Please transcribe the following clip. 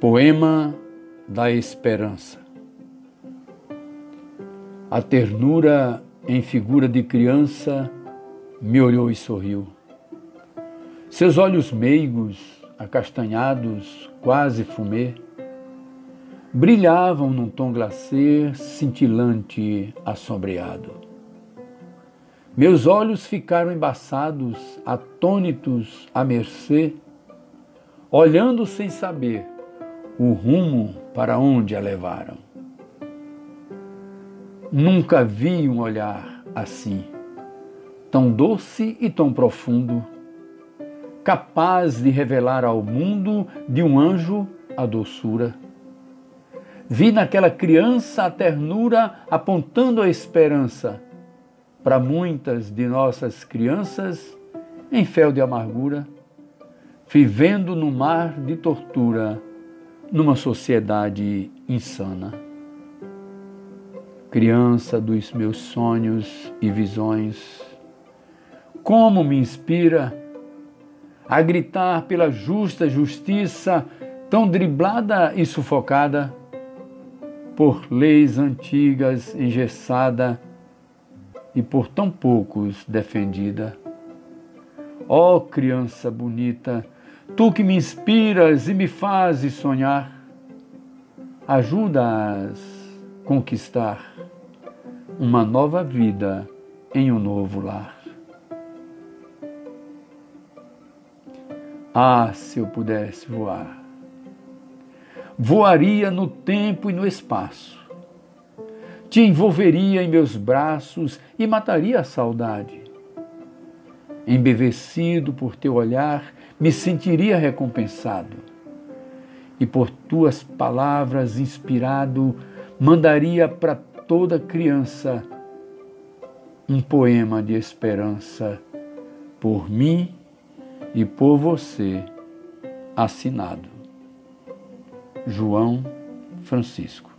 Poema da Esperança A ternura em figura de criança me olhou e sorriu. Seus olhos meigos, acastanhados, quase fumê, brilhavam num tom glacê, cintilante, assombreado. Meus olhos ficaram embaçados, atônitos, à mercê, olhando sem saber o rumo para onde a levaram. Nunca vi um olhar assim, tão doce e tão profundo, capaz de revelar ao mundo de um anjo a doçura. Vi naquela criança a ternura apontando a esperança para muitas de nossas crianças em fel de amargura, vivendo no mar de tortura numa sociedade insana. Criança dos meus sonhos e visões, como me inspira a gritar pela justa justiça, tão driblada e sufocada por leis antigas engessada e por tão poucos defendida. Ó oh, criança bonita, Tu que me inspiras e me fazes sonhar, ajuda-as conquistar uma nova vida em um novo lar. Ah, se eu pudesse voar! Voaria no tempo e no espaço. Te envolveria em meus braços e mataria a saudade. Embevecido por teu olhar, me sentiria recompensado. E por tuas palavras inspirado, mandaria para toda criança um poema de esperança por mim e por você, assinado João Francisco.